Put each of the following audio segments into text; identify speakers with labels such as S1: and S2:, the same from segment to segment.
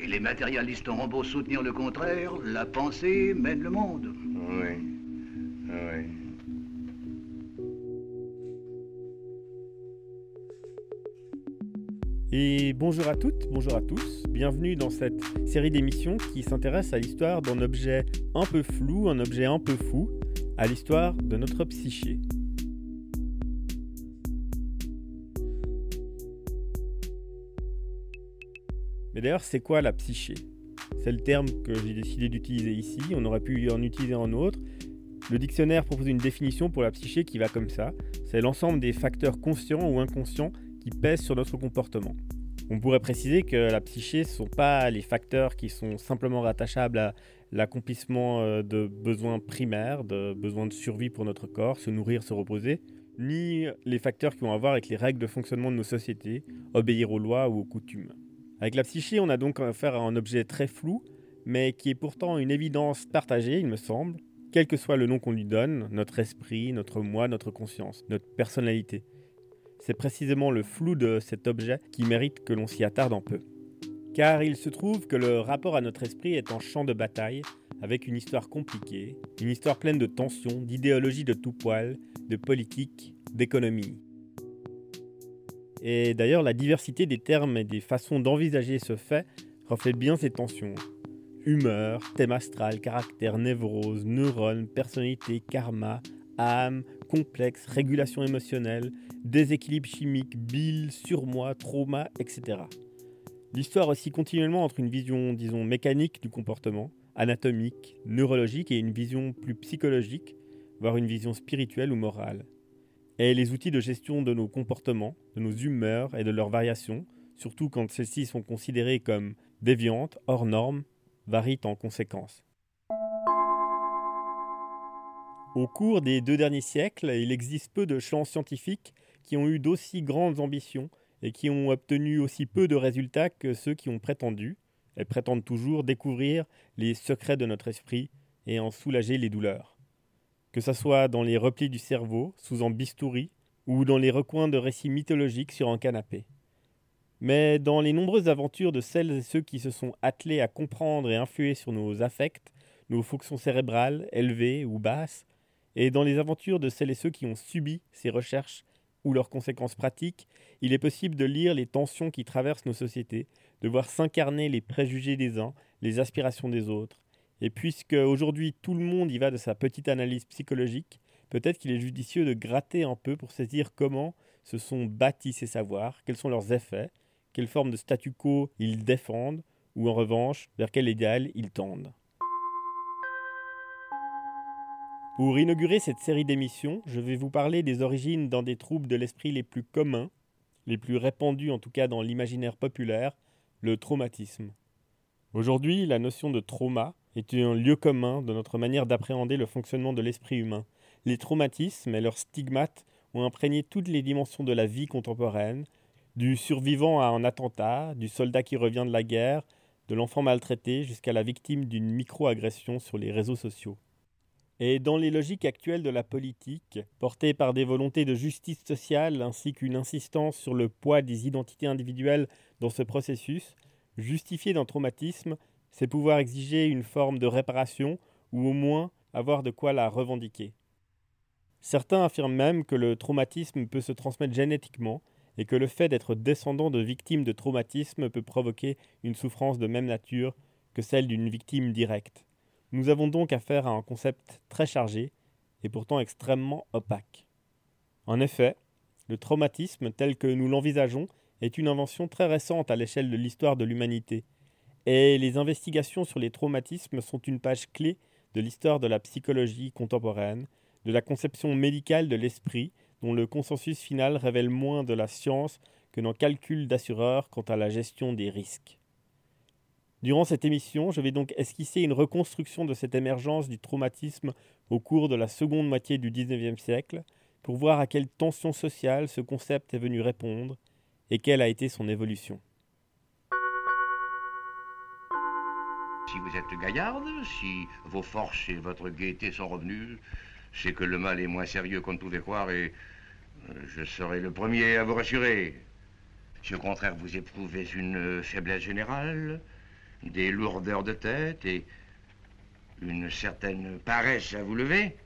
S1: Et les matérialistes auront beau soutenir le contraire, la pensée mène le monde.
S2: Oui. Oui.
S3: Et bonjour à toutes, bonjour à tous, bienvenue dans cette série d'émissions qui s'intéresse à l'histoire d'un objet un peu flou, un objet un peu fou, à l'histoire de notre psyché. Mais d'ailleurs, c'est quoi la psyché? C'est le terme que j'ai décidé d'utiliser ici, on aurait pu en utiliser un autre. Le dictionnaire propose une définition pour la psyché qui va comme ça. C'est l'ensemble des facteurs conscients ou inconscients qui pèsent sur notre comportement. On pourrait préciser que la psyché ne sont pas les facteurs qui sont simplement rattachables à l'accomplissement euh, de besoins primaires, de besoins de survie pour notre corps, se nourrir, se reposer, ni les facteurs qui ont à voir avec les règles de fonctionnement de nos sociétés, obéir aux lois ou aux coutumes. Avec la psyché, on a donc affaire à un objet très flou, mais qui est pourtant une évidence partagée, il me semble, quel que soit le nom qu'on lui donne, notre esprit, notre moi, notre conscience, notre personnalité. C'est précisément le flou de cet objet qui mérite que l'on s'y attarde un peu. Car il se trouve que le rapport à notre esprit est en champ de bataille, avec une histoire compliquée, une histoire pleine de tensions, d'idéologies de tout poil, de politique, d'économie. Et d'ailleurs, la diversité des termes et des façons d'envisager ce fait reflète bien ces tensions. Humeur, thème astral, caractère, névrose, neurone, personnalité, karma, âme, complexe, régulation émotionnelle, déséquilibre chimique, bile, surmoi, trauma, etc. L'histoire oscille continuellement entre une vision, disons, mécanique du comportement, anatomique, neurologique et une vision plus psychologique, voire une vision spirituelle ou morale et les outils de gestion de nos comportements, de nos humeurs et de leurs variations, surtout quand celles-ci sont considérées comme déviantes, hors normes, varient en conséquence. Au cours des deux derniers siècles, il existe peu de champs scientifiques qui ont eu d'aussi grandes ambitions et qui ont obtenu aussi peu de résultats que ceux qui ont prétendu, et prétendent toujours, découvrir les secrets de notre esprit et en soulager les douleurs que ce soit dans les replis du cerveau, sous un bistouri, ou dans les recoins de récits mythologiques sur un canapé. Mais dans les nombreuses aventures de celles et ceux qui se sont attelés à comprendre et influer sur nos affects, nos fonctions cérébrales, élevées ou basses, et dans les aventures de celles et ceux qui ont subi ces recherches ou leurs conséquences pratiques, il est possible de lire les tensions qui traversent nos sociétés, de voir s'incarner les préjugés des uns, les aspirations des autres, et puisque aujourd'hui tout le monde y va de sa petite analyse psychologique, peut-être qu'il est judicieux de gratter un peu pour saisir comment se sont bâtis ces savoirs, quels sont leurs effets, quelle forme de statu quo ils défendent, ou en revanche, vers quel idéal ils tendent. Pour inaugurer cette série d'émissions, je vais vous parler des origines d'un des troubles de l'esprit les plus communs, les plus répandus en tout cas dans l'imaginaire populaire, le traumatisme. Aujourd'hui, la notion de trauma est un lieu commun de notre manière d'appréhender le fonctionnement de l'esprit humain. Les traumatismes et leurs stigmates ont imprégné toutes les dimensions de la vie contemporaine, du survivant à un attentat, du soldat qui revient de la guerre, de l'enfant maltraité jusqu'à la victime d'une micro-agression sur les réseaux sociaux. Et dans les logiques actuelles de la politique, portées par des volontés de justice sociale ainsi qu'une insistance sur le poids des identités individuelles dans ce processus, justifier d'un traumatisme c'est pouvoir exiger une forme de réparation ou au moins avoir de quoi la revendiquer. Certains affirment même que le traumatisme peut se transmettre génétiquement et que le fait d'être descendant de victimes de traumatisme peut provoquer une souffrance de même nature que celle d'une victime directe. Nous avons donc affaire à un concept très chargé et pourtant extrêmement opaque. En effet, le traumatisme tel que nous l'envisageons est une invention très récente à l'échelle de l'histoire de l'humanité et les investigations sur les traumatismes sont une page clé de l'histoire de la psychologie contemporaine, de la conception médicale de l'esprit, dont le consensus final révèle moins de la science que nos calculs d'assureurs quant à la gestion des risques. Durant cette émission, je vais donc esquisser une reconstruction de cette émergence du traumatisme au cours de la seconde moitié du XIXe siècle, pour voir à quelle tension sociale ce concept est venu répondre et quelle a été son évolution.
S1: Si vous êtes gaillarde, si vos forces et votre gaieté sont revenues, c'est que le mal est moins sérieux qu'on ne pouvait croire et euh, je serai le premier à vous rassurer. Si au contraire vous éprouvez une faiblesse générale, des lourdeurs de tête et une certaine paresse à vous lever.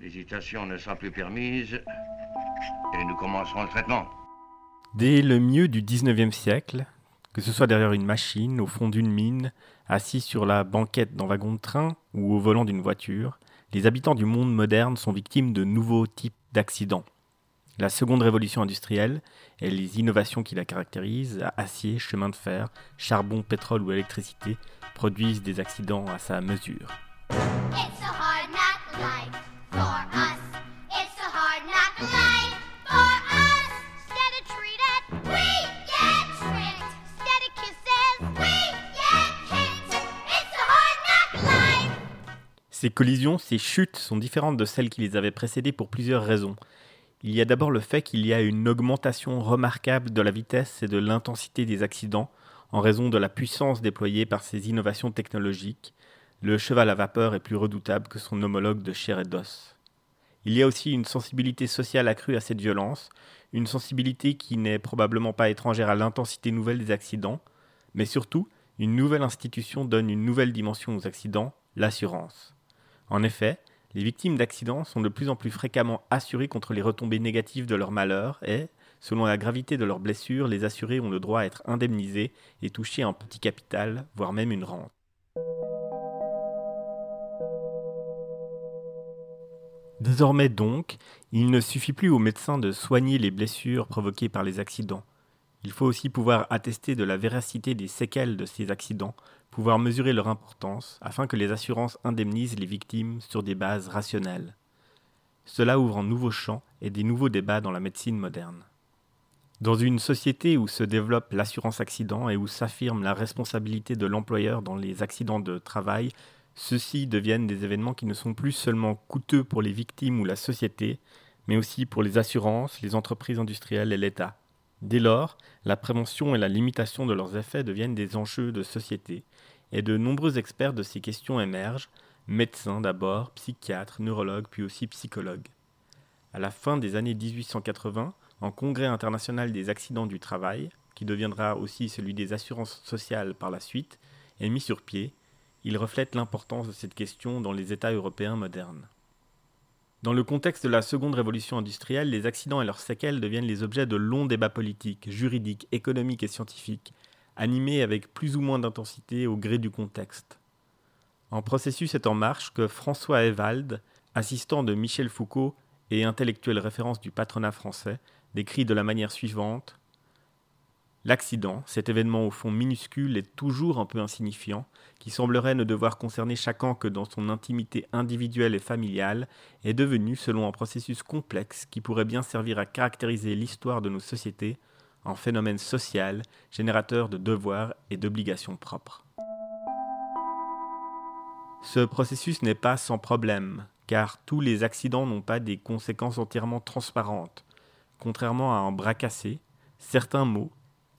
S1: L'hésitation ne sera plus permise et nous commencerons le traitement.
S3: Dès le milieu du 19e siècle, que ce soit derrière une machine, au fond d'une mine, assis sur la banquette d'un wagon de train ou au volant d'une voiture, les habitants du monde moderne sont victimes de nouveaux types d'accidents. La seconde révolution industrielle et les innovations qui la caractérisent, acier, chemin de fer, charbon, pétrole ou électricité, produisent des accidents à sa mesure. Ces collisions, ces chutes sont différentes de celles qui les avaient précédées pour plusieurs raisons. Il y a d'abord le fait qu'il y a une augmentation remarquable de la vitesse et de l'intensité des accidents en raison de la puissance déployée par ces innovations technologiques. Le cheval à vapeur est plus redoutable que son homologue de chair et d'os. Il y a aussi une sensibilité sociale accrue à cette violence, une sensibilité qui n'est probablement pas étrangère à l'intensité nouvelle des accidents, mais surtout, une nouvelle institution donne une nouvelle dimension aux accidents, l'assurance. En effet, les victimes d'accidents sont de plus en plus fréquemment assurées contre les retombées négatives de leur malheur et, selon la gravité de leurs blessures, les assurés ont le droit à être indemnisés et toucher un petit capital, voire même une rente. Désormais donc, il ne suffit plus aux médecins de soigner les blessures provoquées par les accidents. Il faut aussi pouvoir attester de la véracité des séquelles de ces accidents pouvoir mesurer leur importance afin que les assurances indemnisent les victimes sur des bases rationnelles. Cela ouvre un nouveau champ et des nouveaux débats dans la médecine moderne. Dans une société où se développe l'assurance accident et où s'affirme la responsabilité de l'employeur dans les accidents de travail, ceux-ci deviennent des événements qui ne sont plus seulement coûteux pour les victimes ou la société, mais aussi pour les assurances, les entreprises industrielles et l'État. Dès lors, la prévention et la limitation de leurs effets deviennent des enjeux de société, et de nombreux experts de ces questions émergent, médecins d'abord, psychiatres, neurologues, puis aussi psychologues. À la fin des années 1880, en Congrès international des accidents du travail, qui deviendra aussi celui des assurances sociales par la suite, est mis sur pied, il reflète l'importance de cette question dans les États européens modernes. Dans le contexte de la seconde révolution industrielle, les accidents et leurs séquelles deviennent les objets de longs débats politiques, juridiques, économiques et scientifiques, animés avec plus ou moins d'intensité au gré du contexte. Un processus est en marche que François Ewald, assistant de Michel Foucault et intellectuel référence du patronat français, décrit de la manière suivante L'accident, cet événement au fond minuscule et toujours un peu insignifiant, qui semblerait ne devoir concerner chacun que dans son intimité individuelle et familiale, est devenu, selon un processus complexe qui pourrait bien servir à caractériser l'histoire de nos sociétés, un phénomène social générateur de devoirs et d'obligations propres. Ce processus n'est pas sans problème, car tous les accidents n'ont pas des conséquences entièrement transparentes. Contrairement à un bras cassé, certains mots,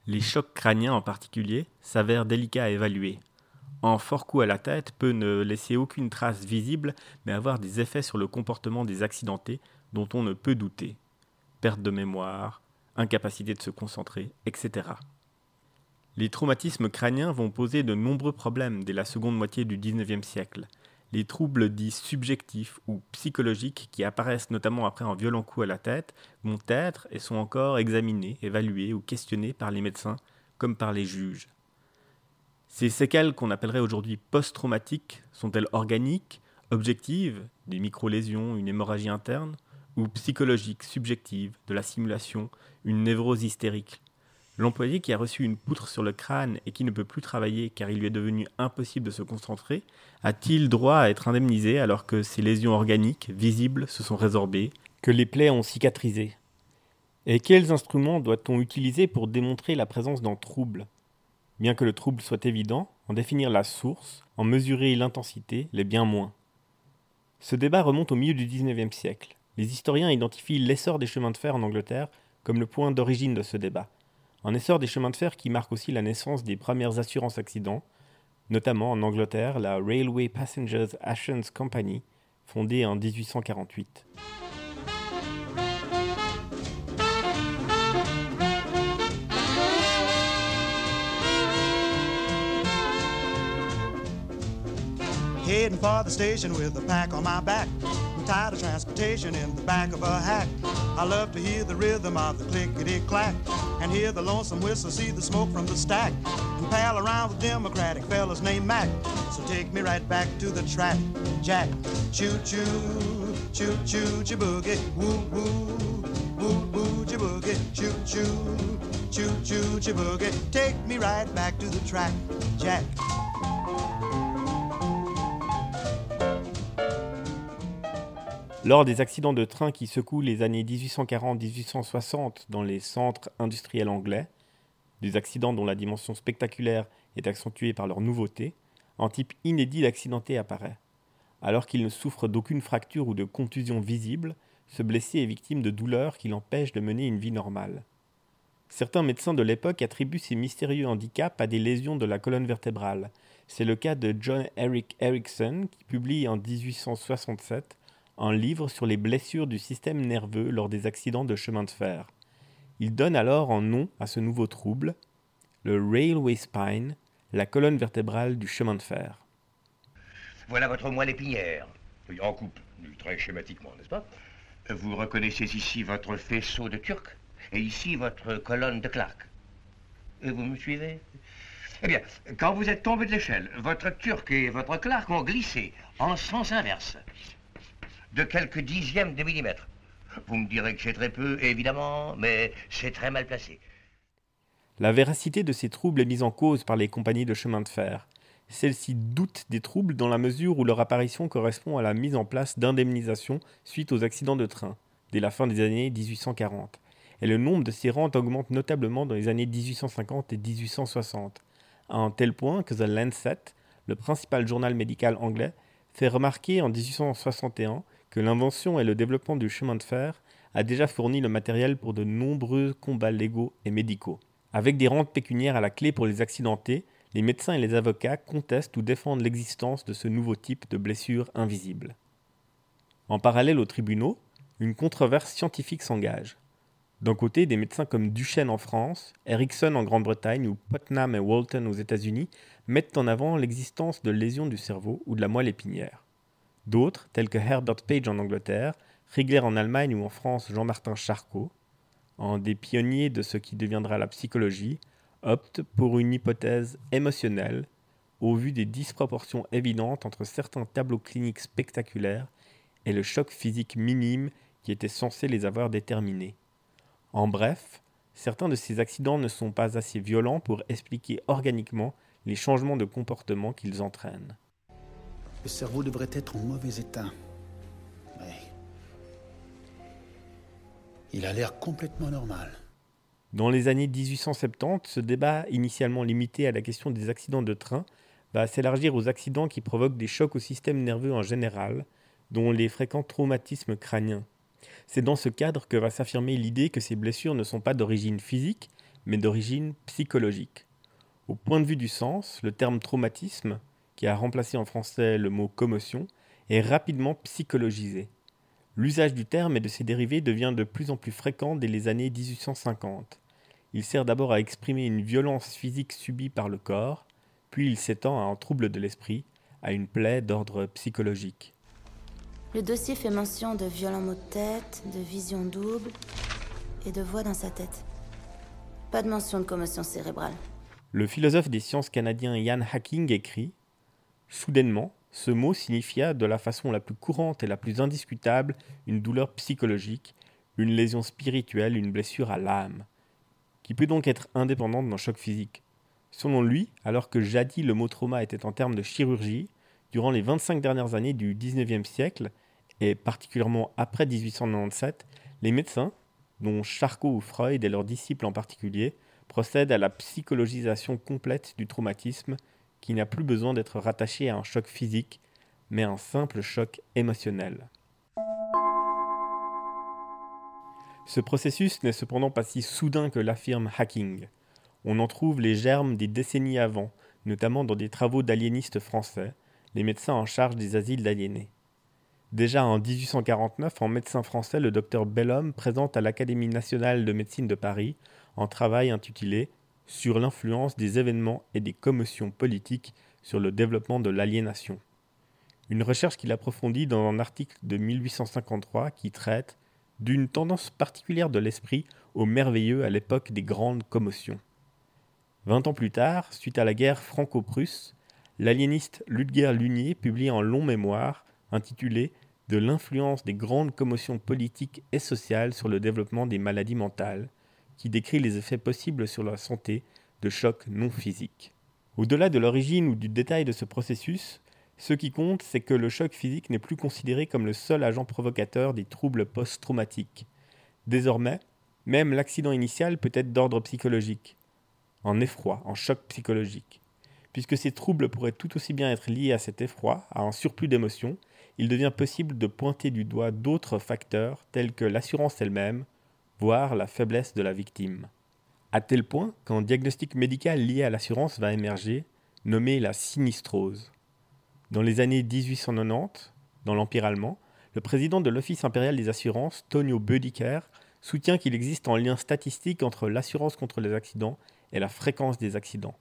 S3: les chocs crâniens en particulier, s'avèrent délicats à évaluer. Un fort coup à la tête peut ne laisser aucune trace visible, mais avoir des effets sur le comportement des accidentés dont on ne peut douter. Perte de mémoire, incapacité de se concentrer, etc. Les traumatismes crâniens vont poser de nombreux problèmes dès la seconde moitié du XIXe siècle. Les troubles dits subjectifs ou psychologiques qui apparaissent notamment après un violent coup à la tête vont être et sont encore examinés, évalués ou questionnés par les médecins comme par les juges. Ces séquelles qu'on appellerait aujourd'hui post-traumatiques sont-elles organiques, objectives, des micro-lésions, une hémorragie interne, ou psychologiques, subjectives, de la simulation, une névrose hystérique. L'employé qui a reçu une poutre sur le crâne et qui ne peut plus travailler car il lui est devenu impossible de se concentrer, a-t-il droit à être indemnisé alors que ses lésions organiques, visibles, se sont résorbées, que les plaies ont cicatrisé Et quels instruments doit-on utiliser pour démontrer la présence d'un trouble? Bien que le trouble soit évident, en définir la source, en mesurer l'intensité, les bien moins. Ce débat remonte au milieu du XIXe siècle. Les historiens identifient l'essor des chemins de fer en Angleterre comme le point d'origine de ce débat. Un essor des chemins de fer qui marque aussi la naissance des premières assurances accidents, notamment en Angleterre la Railway Passengers Assurance Company, fondée en 1848.
S4: heading for the station with a pack on my back. I'm tired of transportation in the back of a hack. I love to hear the rhythm of the clickety clack and hear the lonesome whistle, see the smoke from the stack, and pal around with Democratic fellas named Mac. So take me right back to the track, Jack. Choo choo, choo choo, boogie, woo woo, woo woo, boogie, choo choo, choo choo, boogie. Take me right back to the track, Jack.
S3: Lors des accidents de train qui secouent les années 1840-1860 dans les centres industriels anglais, des accidents dont la dimension spectaculaire est accentuée par leur nouveauté, un type inédit d'accidenté apparaît. Alors qu'il ne souffre d'aucune fracture ou de contusion visible, ce blessé est victime de douleurs qui l'empêchent de mener une vie normale. Certains médecins de l'époque attribuent ces mystérieux handicaps à des lésions de la colonne vertébrale. C'est le cas de John Eric Erickson qui publie en 1867 un livre sur les blessures du système nerveux lors des accidents de chemin de fer. Il donne alors un nom à ce nouveau trouble, le Railway Spine, la colonne vertébrale du chemin de fer.
S1: Voilà votre moelle épinière.
S2: en coupe, très schématiquement, n'est-ce pas?
S1: Vous reconnaissez ici votre faisceau de turc et ici votre colonne de Clark. Et vous me suivez? Eh bien, quand vous êtes tombé de l'échelle, votre turc et votre Clark ont glissé en sens inverse de quelques dixièmes de millimètre. Vous me direz que c'est très peu, évidemment, mais c'est très mal placé.
S3: La véracité de ces troubles est mise en cause par les compagnies de chemin de fer. Celles-ci doutent des troubles dans la mesure où leur apparition correspond à la mise en place d'indemnisations suite aux accidents de train, dès la fin des années 1840. Et le nombre de ces rentes augmente notablement dans les années 1850 et 1860, à un tel point que The Lancet, le principal journal médical anglais, fait remarquer en 1861 que l'invention et le développement du chemin de fer a déjà fourni le matériel pour de nombreux combats légaux et médicaux. Avec des rentes pécuniaires à la clé pour les accidentés, les médecins et les avocats contestent ou défendent l'existence de ce nouveau type de blessure invisible. En parallèle aux tribunaux, une controverse scientifique s'engage. D'un côté, des médecins comme Duchesne en France, Erickson en Grande-Bretagne ou Putnam et Walton aux États-Unis mettent en avant l'existence de lésions du cerveau ou de la moelle épinière. D'autres, tels que Herbert Page en Angleterre, Riegler en Allemagne ou en France Jean-Martin Charcot, en des pionniers de ce qui deviendra la psychologie, optent pour une hypothèse émotionnelle au vu des disproportions évidentes entre certains tableaux cliniques spectaculaires et le choc physique minime qui était censé les avoir déterminés. En bref, certains de ces accidents ne sont pas assez violents pour expliquer organiquement les changements de comportement qu'ils entraînent.
S5: Le cerveau devrait être en mauvais état. Mais il a l'air complètement normal.
S3: Dans les années 1870, ce débat, initialement limité à la question des accidents de train, va s'élargir aux accidents qui provoquent des chocs au système nerveux en général, dont les fréquents traumatismes crâniens. C'est dans ce cadre que va s'affirmer l'idée que ces blessures ne sont pas d'origine physique, mais d'origine psychologique. Au point de vue du sens, le terme traumatisme qui a remplacé en français le mot commotion, est rapidement psychologisé. L'usage du terme et de ses dérivés devient de plus en plus fréquent dès les années 1850. Il sert d'abord à exprimer une violence physique subie par le corps, puis il s'étend à un trouble de l'esprit, à une plaie d'ordre psychologique.
S6: Le dossier fait mention de violents maux de tête, de vision double et de voix dans sa tête. Pas de mention de commotion cérébrale.
S3: Le philosophe des sciences canadien Ian Hacking écrit Soudainement, ce mot signifia de la façon la plus courante et la plus indiscutable une douleur psychologique, une lésion spirituelle, une blessure à l'âme, qui peut donc être indépendante d'un choc physique. Selon lui, alors que jadis le mot trauma était en termes de chirurgie, durant les 25 dernières années du XIXe siècle, et particulièrement après 1897, les médecins, dont Charcot ou Freud et leurs disciples en particulier, procèdent à la psychologisation complète du traumatisme qui n'a plus besoin d'être rattaché à un choc physique, mais un simple choc émotionnel. Ce processus n'est cependant pas si soudain que l'affirme Hacking. On en trouve les germes des décennies avant, notamment dans des travaux d'aliénistes français, les médecins en charge des asiles d'aliénés. Déjà en 1849, en médecin français, le docteur Bellhomme présente à l'Académie nationale de médecine de Paris un travail intitulé sur l'influence des événements et des commotions politiques sur le développement de l'aliénation. Une recherche qu'il approfondit dans un article de 1853 qui traite d'une tendance particulière de l'esprit au merveilleux à l'époque des grandes commotions. Vingt ans plus tard, suite à la guerre franco-prusse, l'aliéniste Ludger Lunier publie un long mémoire intitulé De l'influence des grandes commotions politiques et sociales sur le développement des maladies mentales, qui décrit les effets possibles sur la santé de chocs non physiques. Au-delà de l'origine ou du détail de ce processus, ce qui compte, c'est que le choc physique n'est plus considéré comme le seul agent provocateur des troubles post-traumatiques. Désormais, même l'accident initial peut être d'ordre psychologique, en effroi, en choc psychologique. Puisque ces troubles pourraient tout aussi bien être liés à cet effroi, à un surplus d'émotions, il devient possible de pointer du doigt d'autres facteurs tels que l'assurance elle-même, voire la faiblesse de la victime. À tel point qu'un diagnostic médical lié à l'assurance va émerger, nommé la sinistrose. Dans les années 1890, dans l'Empire allemand, le président de l'Office impérial des assurances, Tonio Bödiker, soutient qu'il existe un lien statistique entre l'assurance contre les accidents et la fréquence des accidents.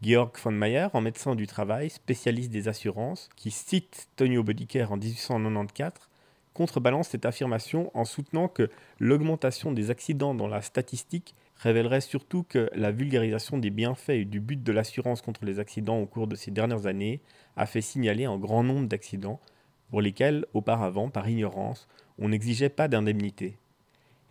S3: Georg von Mayer, en médecin du travail, spécialiste des assurances, qui cite Tonio Bödiker en 1894, contrebalance cette affirmation en soutenant que l'augmentation des accidents dans la statistique révélerait surtout que la vulgarisation des bienfaits et du but de l'assurance contre les accidents au cours de ces dernières années a fait signaler un grand nombre d'accidents pour lesquels, auparavant, par ignorance, on n'exigeait pas d'indemnité.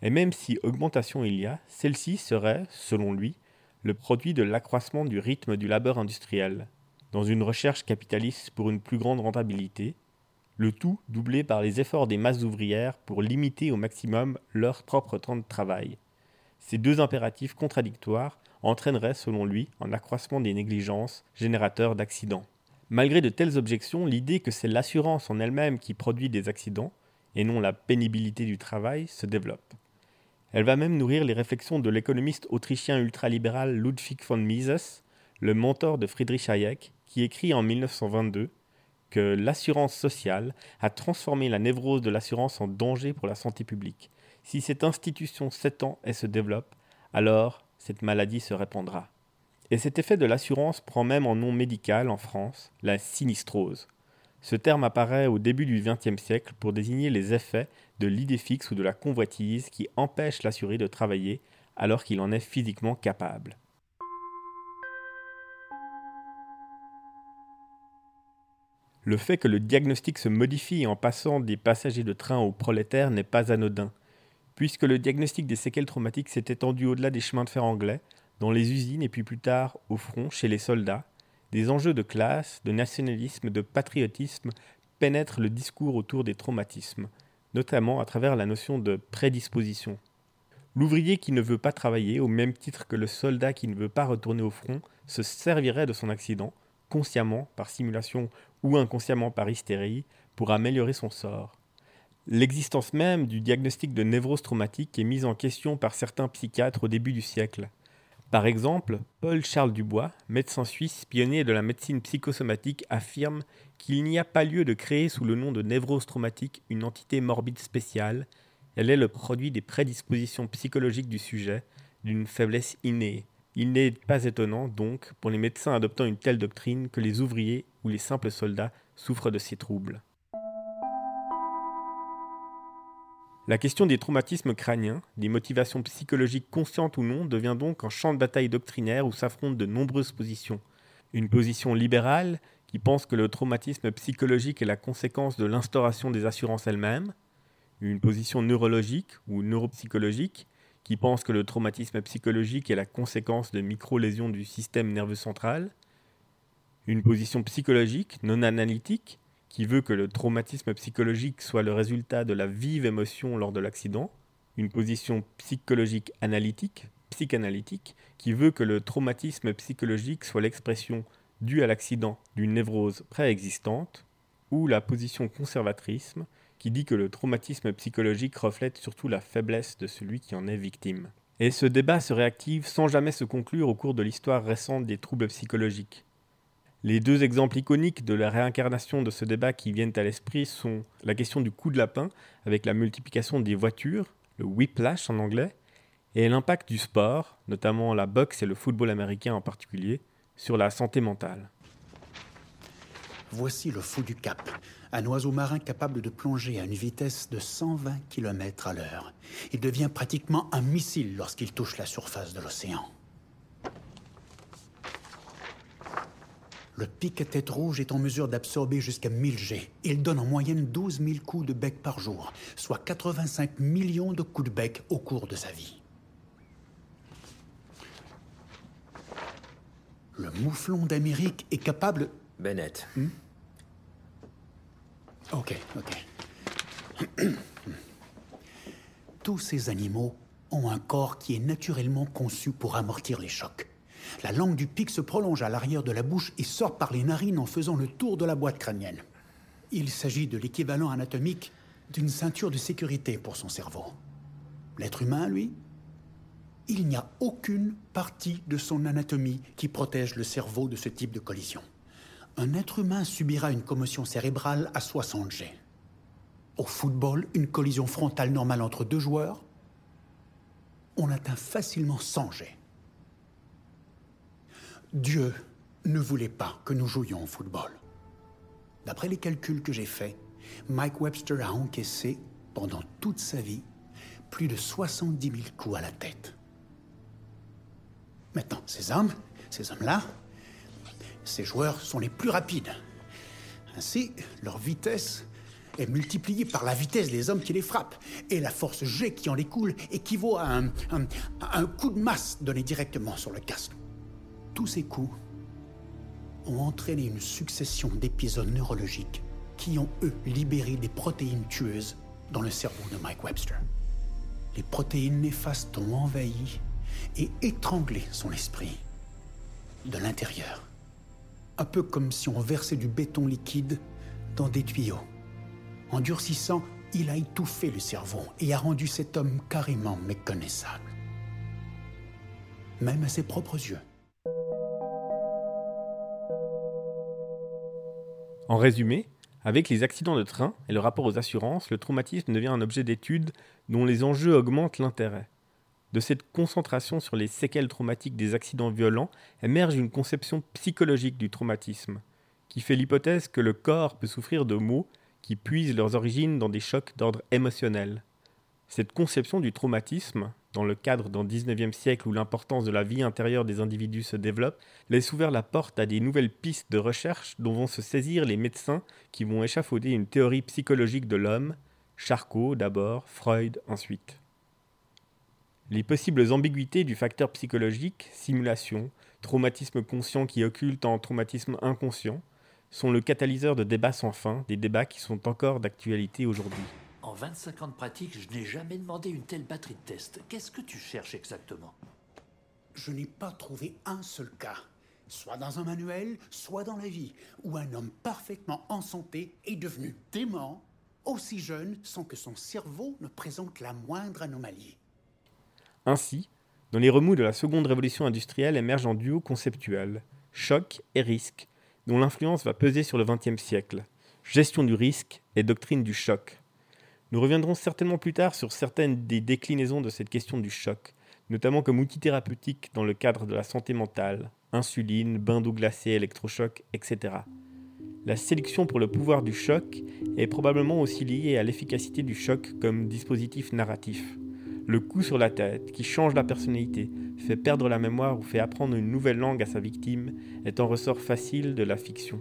S3: Et même si augmentation il y a, celle-ci serait, selon lui, le produit de l'accroissement du rythme du labeur industriel, dans une recherche capitaliste pour une plus grande rentabilité, le tout doublé par les efforts des masses ouvrières pour limiter au maximum leur propre temps de travail. Ces deux impératifs contradictoires entraîneraient, selon lui, un accroissement des négligences, générateurs d'accidents. Malgré de telles objections, l'idée que c'est l'assurance en elle-même qui produit des accidents, et non la pénibilité du travail, se développe. Elle va même nourrir les réflexions de l'économiste autrichien ultralibéral Ludwig von Mises, le mentor de Friedrich Hayek, qui écrit en 1922 que l'assurance sociale a transformé la névrose de l'assurance en danger pour la santé publique. Si cette institution s'étend et se développe, alors cette maladie se répandra. Et cet effet de l'assurance prend même en nom médical en France, la sinistrose. Ce terme apparaît au début du XXe siècle pour désigner les effets de l'idée fixe ou de la convoitise qui empêchent l'assuré de travailler alors qu'il en est physiquement capable. Le fait que le diagnostic se modifie en passant des passagers de train aux prolétaires n'est pas anodin, puisque le diagnostic des séquelles traumatiques s'est étendu au-delà des chemins de fer anglais, dans les usines et puis plus tard au front chez les soldats, des enjeux de classe, de nationalisme, de patriotisme pénètrent le discours autour des traumatismes, notamment à travers la notion de prédisposition. L'ouvrier qui ne veut pas travailler, au même titre que le soldat qui ne veut pas retourner au front, se servirait de son accident, consciemment, par simulation ou inconsciemment par hystérie, pour améliorer son sort. L'existence même du diagnostic de névrose traumatique est mise en question par certains psychiatres au début du siècle. Par exemple, Paul-Charles Dubois, médecin suisse pionnier de la médecine psychosomatique, affirme qu'il n'y a pas lieu de créer sous le nom de névrose traumatique une entité morbide spéciale, elle est le produit des prédispositions psychologiques du sujet, d'une faiblesse innée. Il n'est pas étonnant, donc, pour les médecins adoptant une telle doctrine, que les ouvriers ou les simples soldats souffrent de ces troubles. La question des traumatismes crâniens, des motivations psychologiques conscientes ou non, devient donc un champ de bataille doctrinaire où s'affrontent de nombreuses positions. Une position libérale, qui pense que le traumatisme psychologique est la conséquence de l'instauration des assurances elles-mêmes, une position neurologique ou neuropsychologique, qui pense que le traumatisme psychologique est la conséquence de micro-lésions du système nerveux central, une position psychologique non analytique, qui veut que le traumatisme psychologique soit le résultat de la vive émotion lors de l'accident, une position psychologique analytique, psychanalytique, qui veut que le traumatisme psychologique soit l'expression due à l'accident d'une névrose préexistante, ou la position conservatrice, qui dit que le traumatisme psychologique reflète surtout la faiblesse de celui qui en est victime. Et ce débat se réactive sans jamais se conclure au cours de l'histoire récente des troubles psychologiques. Les deux exemples iconiques de la réincarnation de ce débat qui viennent à l'esprit sont la question du coup de lapin, avec la multiplication des voitures, le whiplash en anglais, et l'impact du sport, notamment la boxe et le football américain en particulier, sur la santé mentale.
S5: Voici le fou du Cap, un oiseau marin capable de plonger à une vitesse de 120 km à l'heure. Il devient pratiquement un missile lorsqu'il touche la surface de l'océan. Le pic à tête rouge est en mesure d'absorber jusqu'à 1000 G. Il donne en moyenne 12 000 coups de bec par jour, soit 85 millions de coups de bec au cours de sa vie. Le mouflon d'Amérique est capable...
S7: Bennett.
S5: Ok, ok. Tous ces animaux ont un corps qui est naturellement conçu pour amortir les chocs. La langue du pic se prolonge à l'arrière de la bouche et sort par les narines en faisant le tour de la boîte crânienne. Il s'agit de l'équivalent anatomique d'une ceinture de sécurité pour son cerveau. L'être humain, lui, il n'y a aucune partie de son anatomie qui protège le cerveau de ce type de collision. Un être humain subira une commotion cérébrale à 60 G. Au football, une collision frontale normale entre deux joueurs, on atteint facilement 100 G. Dieu ne voulait pas que nous jouions au football. D'après les calculs que j'ai faits, Mike Webster a encaissé, pendant toute sa vie, plus de 70 000 coups à la tête. Maintenant, ces hommes, ces hommes-là, ces joueurs sont les plus rapides. Ainsi, leur vitesse est multipliée par la vitesse des hommes qui les frappent. Et la force G qui en découle équivaut à un, à un coup de masse donné directement sur le casque. Tous ces coups ont entraîné une succession d'épisodes neurologiques qui ont, eux, libéré des protéines tueuses dans le cerveau de Mike Webster. Les protéines néfastes ont envahi et étranglé son esprit de l'intérieur. Un peu comme si on versait du béton liquide dans des tuyaux. En durcissant, il a étouffé le cerveau et a rendu cet homme carrément méconnaissable. Même à ses propres yeux.
S3: En résumé, avec les accidents de train et le rapport aux assurances, le traumatisme devient un objet d'étude dont les enjeux augmentent l'intérêt. De cette concentration sur les séquelles traumatiques des accidents violents émerge une conception psychologique du traumatisme, qui fait l'hypothèse que le corps peut souffrir de maux qui puisent leurs origines dans des chocs d'ordre émotionnel. Cette conception du traumatisme, dans le cadre d'un 19e siècle où l'importance de la vie intérieure des individus se développe, laisse ouvert la porte à des nouvelles pistes de recherche dont vont se saisir les médecins qui vont échafauder une théorie psychologique de l'homme, Charcot d'abord, Freud ensuite. Les possibles ambiguïtés du facteur psychologique, simulation, traumatisme conscient qui occulte en traumatisme inconscient, sont le catalyseur de débats sans fin, des débats qui sont encore d'actualité aujourd'hui.
S8: En 25 ans de pratique, je n'ai jamais demandé une telle batterie de tests. Qu'est-ce que tu cherches exactement?
S5: Je n'ai pas trouvé un seul cas, soit dans un manuel, soit dans la vie, où un homme parfaitement en santé est devenu dément, aussi jeune, sans que son cerveau ne présente la moindre anomalie.
S3: Ainsi, dans les remous de la seconde révolution industrielle émerge un duo conceptuel, choc et risque, dont l'influence va peser sur le XXe siècle, gestion du risque et doctrine du choc. Nous reviendrons certainement plus tard sur certaines des déclinaisons de cette question du choc, notamment comme outil thérapeutique dans le cadre de la santé mentale, insuline, bain d'eau glacée, électrochoc, etc. La sélection pour le pouvoir du choc est probablement aussi liée à l'efficacité du choc comme dispositif narratif. Le coup sur la tête, qui change la personnalité, fait perdre la mémoire ou fait apprendre une nouvelle langue à sa victime, est un ressort facile de la fiction.